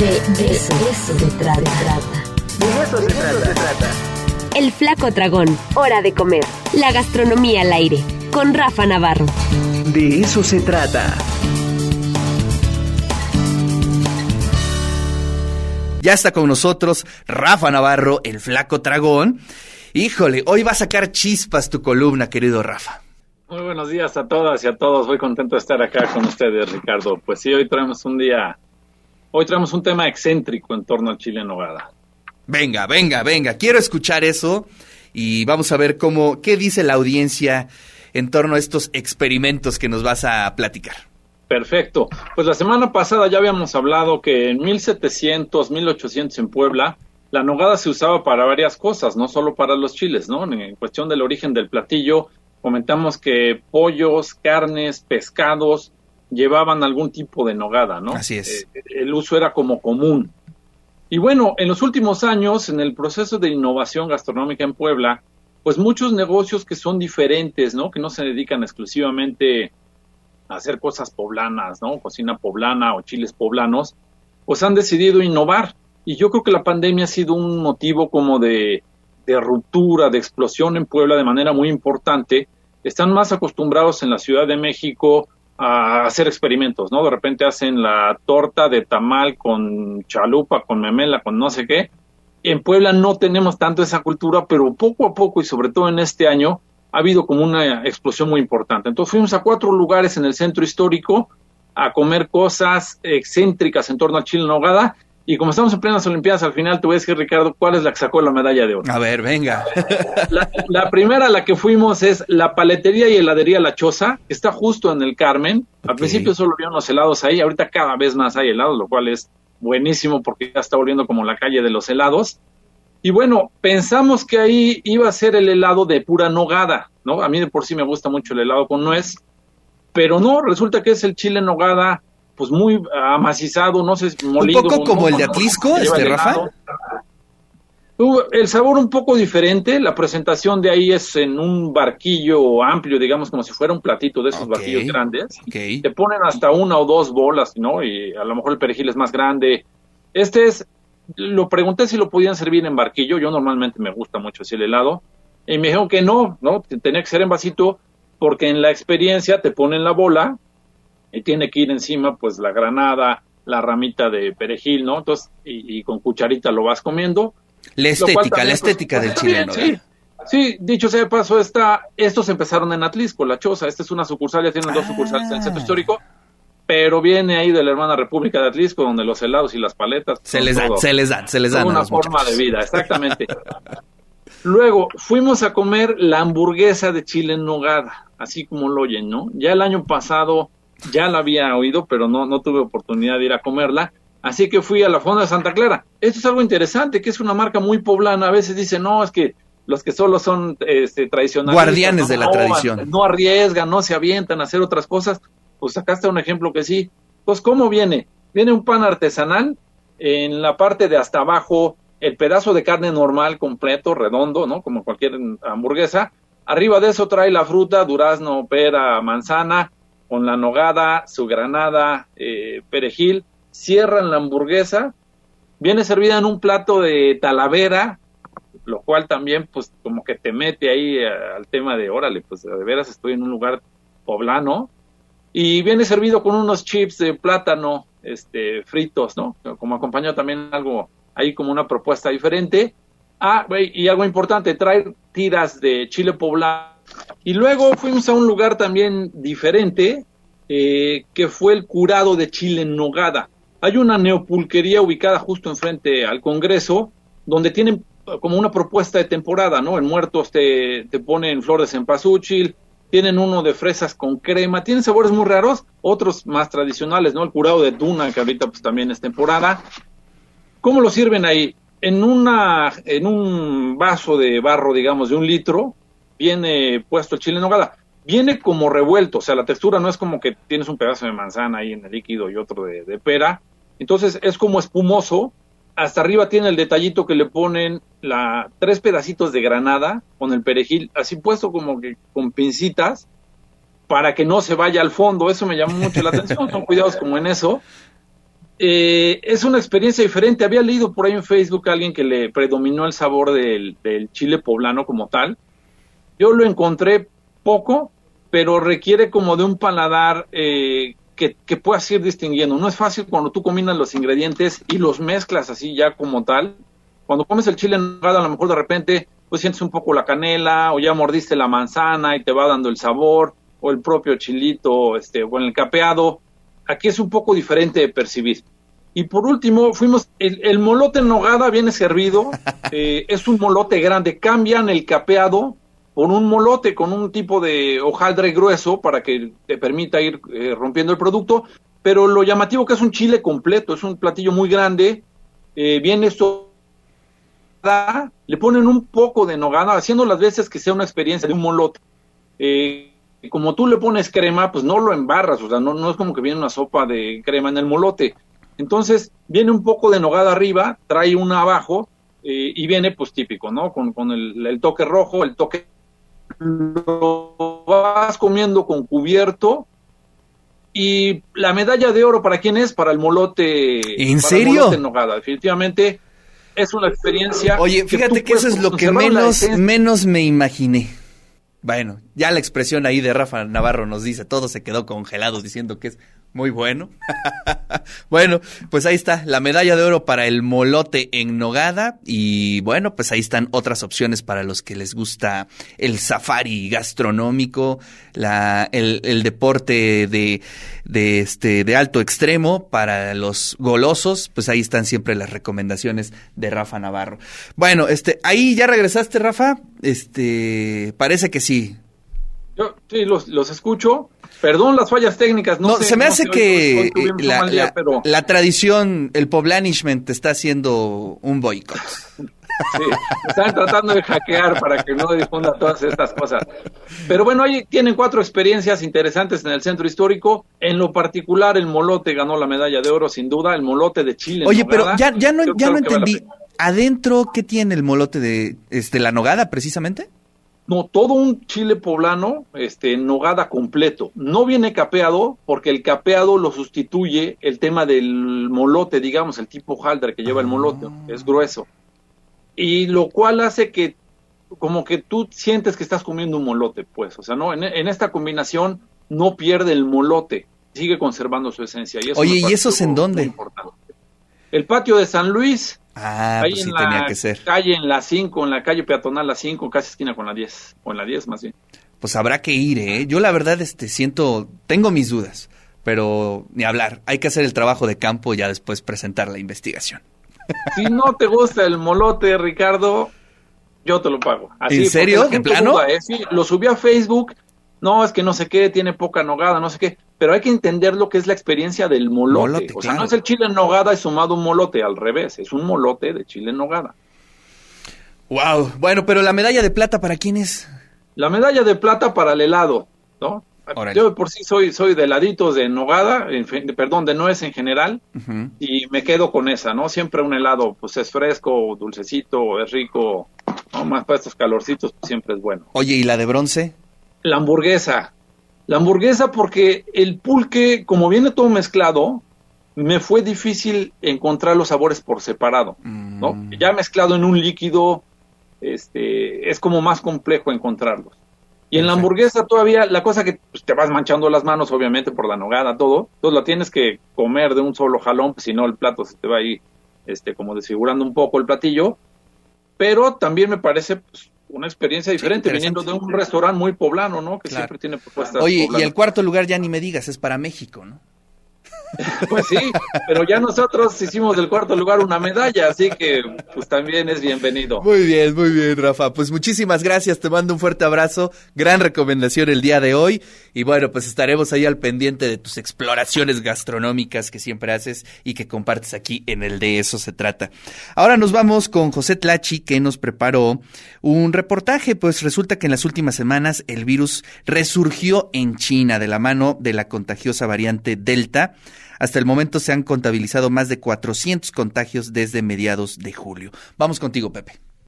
De eso, se trata. De eso se trata. El flaco dragón. Hora de comer. La gastronomía al aire. Con Rafa Navarro. De eso se trata. Ya está con nosotros Rafa Navarro, el flaco dragón. Híjole, hoy va a sacar chispas tu columna, querido Rafa. Muy buenos días a todas y a todos. Muy contento de estar acá con ustedes, Ricardo. Pues sí, hoy traemos un día, hoy traemos un tema excéntrico en torno al chile en nogada. Venga, venga, venga. Quiero escuchar eso y vamos a ver cómo, qué dice la audiencia en torno a estos experimentos que nos vas a platicar. Perfecto. Pues la semana pasada ya habíamos hablado que en 1700, 1800 en Puebla, la nogada se usaba para varias cosas, no solo para los chiles, ¿no? En cuestión del origen del platillo, comentamos que pollos, carnes, pescados llevaban algún tipo de nogada, ¿no? Así es. Eh, el uso era como común. Y bueno, en los últimos años, en el proceso de innovación gastronómica en Puebla, pues muchos negocios que son diferentes, ¿no? Que no se dedican exclusivamente a hacer cosas poblanas, ¿no? Cocina poblana o chiles poblanos, pues han decidido innovar. Y yo creo que la pandemia ha sido un motivo como de, de ruptura, de explosión en Puebla de manera muy importante. Están más acostumbrados en la Ciudad de México a hacer experimentos, ¿no? De repente hacen la torta de tamal con chalupa, con memela, con no sé qué. En Puebla no tenemos tanto esa cultura, pero poco a poco y sobre todo en este año ha habido como una explosión muy importante. Entonces fuimos a cuatro lugares en el centro histórico a comer cosas excéntricas en torno al chile en nogada y como estamos en plenas Olimpiadas, al final te voy a decir, Ricardo, cuál es la que sacó la medalla de oro. A ver, venga. La, la primera a la que fuimos es la paletería y heladería La Choza, que está justo en el Carmen. Al principio solo había unos helados ahí, ahorita cada vez más hay helados, lo cual es buenísimo porque ya está volviendo como la calle de los helados. Y bueno, pensamos que ahí iba a ser el helado de pura nogada, ¿no? A mí de por sí me gusta mucho el helado con nuez, pero no, resulta que es el chile nogada, pues muy amacizado, no sé, molido. poco ¿no? como el de Atlisco, este, Rafa. El sabor un poco diferente, la presentación de ahí es en un barquillo amplio, digamos, como si fuera un platito de esos barquillos grandes. Ok. Te ponen hasta una o dos bolas, ¿no? Y a lo mejor el perejil es más grande. Este es, lo pregunté si lo podían servir en barquillo, yo normalmente me gusta mucho así el helado, y me dijeron que no, ¿no? Tenía que ser en vasito, porque en la experiencia te ponen la bola y tiene que ir encima, pues, la granada, la ramita de perejil, ¿no? Entonces, y, y con cucharita lo vas comiendo. La estética, también, la pues, estética del está chile, bien, ¿no? Sí, sí, dicho sea de paso, está, estos empezaron en Atlisco, La Choza. Esta es una sucursal, ya tienen dos Ah. sucursales en el centro histórico, pero viene ahí de la hermana República de Atlisco, donde los helados y las paletas. Se les dan, se les dan, se les dan. una forma muchachos. de vida, exactamente. Luego fuimos a comer la hamburguesa de chile en nogada, así como lo oyen, ¿no? Ya el año pasado ya la había oído, pero no, no tuve oportunidad de ir a comerla. Así que fui a la Fonda de Santa Clara. Esto es algo interesante, que es una marca muy poblana. A veces dicen, no, es que los que solo son este, tradicionales. Guardianes de la tradición. No arriesgan, no se avientan a hacer otras cosas. Pues acá está un ejemplo que sí. Pues, ¿cómo viene? Viene un pan artesanal, en la parte de hasta abajo, el pedazo de carne normal, completo, redondo, ¿no? Como cualquier hamburguesa. Arriba de eso trae la fruta, durazno, pera, manzana, con la nogada, su granada, eh, perejil. Cierran la hamburguesa. Viene servida en un plato de talavera, lo cual también, pues, como que te mete ahí eh, al tema de, órale, pues, de veras estoy en un lugar poblano. Y viene servido con unos chips de plátano, este, fritos, ¿no? Como acompañó también algo ahí como una propuesta diferente. Ah, y algo importante, traer tiras de chile poblano. Y luego fuimos a un lugar también diferente, eh, que fue el curado de chile en nogada. Hay una neopulquería ubicada justo enfrente al Congreso, donde tienen eh, como una propuesta de temporada, ¿no? En muertos te, te ponen flor de cempasúchil, tienen uno de fresas con crema, tienen sabores muy raros, otros más tradicionales, ¿no? El curado de tuna, que ahorita pues también es temporada. ¿Cómo lo sirven ahí? En una, en un vaso de barro, digamos, de un litro, viene puesto el chile en nogada. Viene como revuelto, o sea, la textura no es como que tienes un pedazo de manzana ahí en el líquido y otro de, pera. Entonces es como espumoso. Hasta arriba tiene el detallito que le ponen la tres pedacitos de granada con el perejil, así puesto como que con pincitas para que no se vaya al fondo. Eso me llamó mucho la atención. Son cuidados como en eso. eh, es una experiencia diferente. Había leído por ahí en Facebook a alguien que le predominó el sabor del chile poblano como tal. Yo lo encontré poco, pero requiere como de un paladar eh, que, que, puedas ir distinguiendo. No es fácil cuando tú combinas los ingredientes y los mezclas así ya como tal. Cuando comes el chile en nogada, a lo mejor de repente pues sientes un poco la canela o ya mordiste la manzana y te va dando el sabor o el propio chilito este, o en el capeado. Aquí es un poco diferente de percibir. Y por último, fuimos, el, el molote en nogada viene servido, eh, es un molote grande, cambian el capeado por un molote con un tipo de hojaldre grueso para que te permita ir eh, rompiendo el producto, pero lo llamativo que es un chile completo, es un platillo muy grande, eh, viene esto le ponen un poco de nogada, haciendo las veces que sea una experiencia de un molote. Eh, como tú le pones crema, pues no lo embarras, o sea, no, no es como que viene una sopa de crema en el molote. Entonces, viene un poco de nogada arriba, trae una abajo, eh, y viene pues típico, ¿no? Con, con el, toque rojo, el toque... Lo vas comiendo con cubierto. Y la medalla de oro, ¿para quién es? Para el molote. ¿En para serio? El molote en nogada. Definitivamente es una experiencia. Oye, fíjate que, que eso es lo que menos, menos me imaginé. Bueno, ya la expresión ahí de Rafa Navarro nos dice, todo se quedó congelado diciendo que es muy bueno. bueno, pues ahí está, la medalla de oro para el molote en nogada y bueno, pues ahí están otras opciones para los que les gusta el safari gastronómico, la, el, deporte de, de, este, de alto extremo para los golosos, pues ahí están siempre las recomendaciones de Rafa Navarro. Bueno, este, ahí ya regresaste, Rafa, este, parece que sí. Yo sí, los, los escucho. Perdón las fallas técnicas. No, no sé, se me no hace sé, que hoy, hoy la, mal día, la- pero la tradición, el poblanishment te está haciendo un boicot. sí, están tratando de hackear para que no difunda todas estas cosas. Pero bueno, ahí tienen cuatro experiencias interesantes en el centro histórico. En lo particular, el molote ganó la medalla de oro, sin duda. El molote de Chile. Oye, pero ya, ya no, ya no vale entendí. ¿Adentro qué tiene el molote de este la nogada precisamente? No, todo un chile poblano, este, en nogada completo. No viene capeado porque el capeado lo sustituye el tema del molote, digamos, el tipo halder que lleva el molote, es grueso. Y lo cual hace que como que tú sientes que estás comiendo un molote, pues, o sea, no, en, en esta combinación no pierde el molote, sigue conservando su esencia. Y eso Oye, ¿y parece esos en dónde? importante. El patio de San Luis, Ah, ahí pues sí en tenía que ser. calle, en la 5, en la calle peatonal la 5, casi esquina con la 10, o en la 10 más bien. Pues habrá que ir, ¿eh? Yo la verdad este siento, tengo mis dudas, pero ni hablar. Hay que hacer el trabajo de campo y ya después presentar la investigación. Si no te gusta el molote, Ricardo, yo te lo pago. Así, ¿En serio? ¿En plano? duda, ¿eh? Sí, lo subí a Facebook. No, es que no sé qué, tiene poca nogada, no sé qué. Pero hay que entender lo que es la experiencia del molote. Molote, o sea, claro. no es el chile en nogada y sumado un molote, al revés. Es un molote de chile en nogada. Wow. Bueno, pero la medalla de plata para quién es? La medalla de plata para el helado, ¿no? Órale. Yo por sí soy, soy de heladitos de nogada, perdón, de nuez en general. Y me quedo con esa, ¿no? Siempre un helado, pues es fresco, dulcecito, es rico, ¿no? Más para estos calorcitos, pues siempre es bueno. Oye, ¿y la de bronce? La hamburguesa. La hamburguesa porque el pulque, como viene todo mezclado, me fue difícil encontrar los sabores por separado, ¿no? Mm. Ya mezclado en un líquido, este, es como más complejo encontrarlos. Y en la hamburguesa todavía, la cosa que pues, te vas manchando las manos, obviamente, por la nogada, todo, entonces la tienes que comer de un solo jalón, pues, si no el plato se te va ahí, este, como desfigurando un poco el platillo. Pero también me parece pues, una experiencia diferente, viniendo de un restaurante muy poblano, ¿no? Que Claro. siempre tiene propuestas. Oye, y el cuarto lugar ya ni me digas, es para México, ¿no? Pues sí, pero ya nosotros hicimos del cuarto lugar una medalla, así que pues también es bienvenido. Muy bien, muy bien, Rafa. Pues muchísimas gracias, te mando un fuerte abrazo, gran recomendación el día de hoy y bueno, pues estaremos ahí al pendiente de tus exploraciones gastronómicas que siempre haces y que compartes aquí en el de eso se trata. Ahora nos vamos con José Tlachi que nos preparó un reportaje, pues resulta que en las últimas semanas el virus resurgió en China de la mano de la contagiosa variante Delta. Hasta el momento se han contabilizado más de 400 contagios desde mediados de julio. Vamos contigo, Pepe.